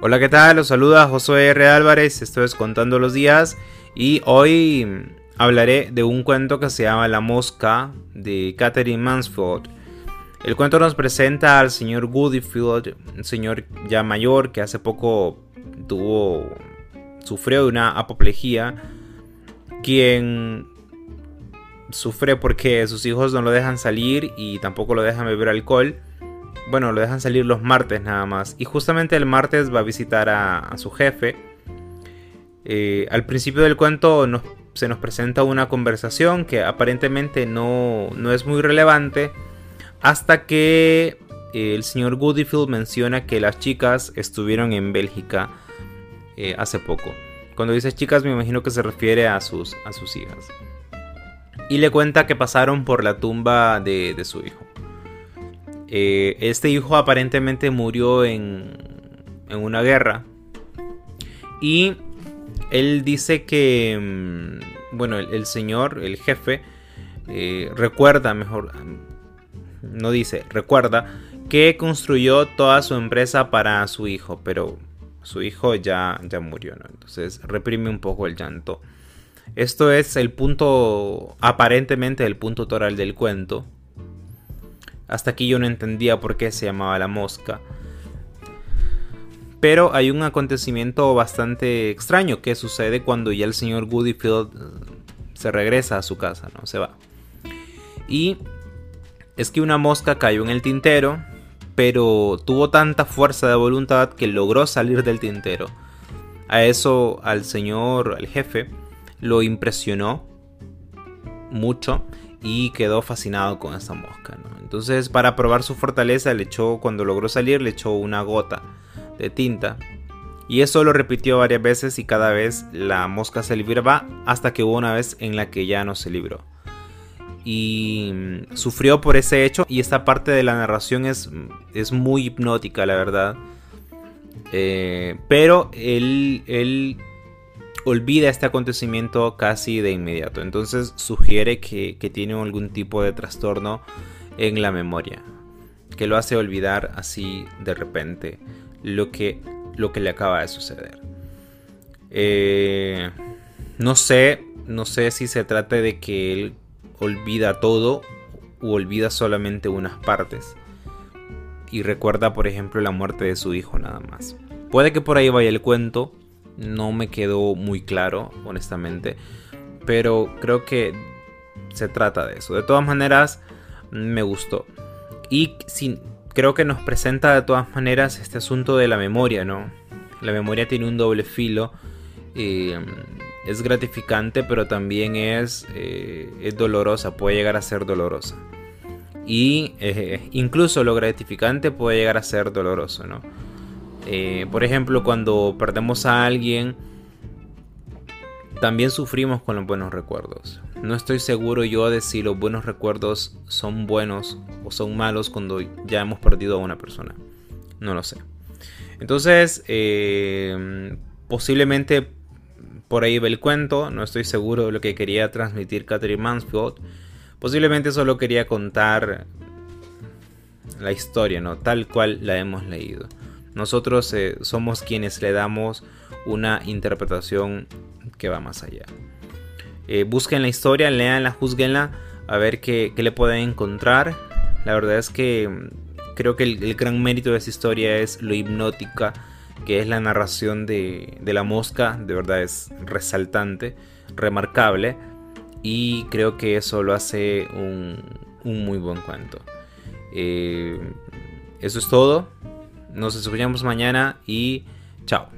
Hola, ¿qué tal? Los saluda Josué R. Álvarez, esto es Contando los Días y hoy hablaré de un cuento que se llama La Mosca de Catherine Mansfield. El cuento nos presenta al señor Goodyfield, un señor ya mayor que hace poco tuvo, sufrió de una apoplejía, quien sufre porque sus hijos no lo dejan salir y tampoco lo dejan beber alcohol bueno, lo dejan salir los martes nada más. Y justamente el martes va a visitar a, su jefe. Eh, al principio del cuento se nos presenta una conversación que aparentemente no, es muy relevante. Hasta que eh, el señor Goodyfield menciona que las chicas estuvieron en Bélgica eh, hace poco. Cuando dice chicas me imagino que se refiere a sus, a sus hijas. Y le cuenta que pasaron por la tumba de su hijo. Eh, este hijo aparentemente murió en, en una guerra. Y él dice que, mm, bueno, el, señor, el jefe, eh, recuerda, mejor, no dice, recuerda que construyó toda su empresa para su hijo, pero su hijo ya, ya murió, ¿no? Entonces reprime un poco el llanto. Esto es el punto, aparentemente el punto toral del cuento. Hasta aquí yo no entendía por qué se llamaba la mosca. Pero hay un acontecimiento bastante extraño que sucede cuando ya el señor Goodyfield eh, se regresa a su casa, ¿no? Se va. Y es que una mosca cayó en el tintero, pero tuvo tanta fuerza de voluntad que logró salir del tintero. A eso al señor, al jefe, lo impresionó mucho y quedó fascinado con esa mosca. Entonces, para probar su fortaleza, le echó, cuando logró salir, le echó una gota de tinta. Y eso lo repitió varias veces y cada vez la mosca se libraba hasta que hubo una vez en la que ya no se libró. Y mm, sufrió por ese hecho y esta parte de la narración es, es muy hipnótica, la verdad. Eh, pero él, él olvida este acontecimiento casi de inmediato. Entonces sugiere que, tiene algún tipo de trastorno en la memoria. Que lo hace olvidar así de repente lo que, lo que le acaba de suceder. Eh, no sé, no sé si se trata de que él olvida todo o olvida solamente unas partes. Y recuerda, por ejemplo, la muerte de su hijo nada más. Puede que por ahí vaya el cuento, no me quedó muy claro, honestamente. Pero creo que se trata de eso. De todas maneras, me gustó. Y creo que nos presenta de todas maneras este asunto de la memoria, ¿no? La memoria tiene un doble filo. Eh, es gratificante, pero también es, eh, es, dolorosa, puede llegar a ser dolorosa. Y eh, incluso lo gratificante puede llegar a ser doloroso, ¿no? Eh, por ejemplo, cuando perdemos a alguien, también sufrimos con los buenos recuerdos. No estoy seguro yo de si los buenos recuerdos son buenos o son malos cuando ya hemos perdido a una persona. No lo sé. Entonces, eh, posiblemente por ahí ve el cuento. No estoy seguro de lo que quería transmitir Catherine Mansfield. Posiblemente solo quería contar la historia, ¿no? Tal cual la hemos leído. Nosotros eh, somos quienes le damos una interpretación que va más allá. Eh, busquen la historia, leanla, juzguenla, a ver qué, le pueden encontrar. La verdad es que mm, creo que el, gran mérito de esta historia es lo hipnótica que es la narración de, la mosca. De verdad es resaltante, remarcable. Y creo que eso lo hace un, muy buen cuento. Eh, eso es todo. Nos escuchamos mañana y chao.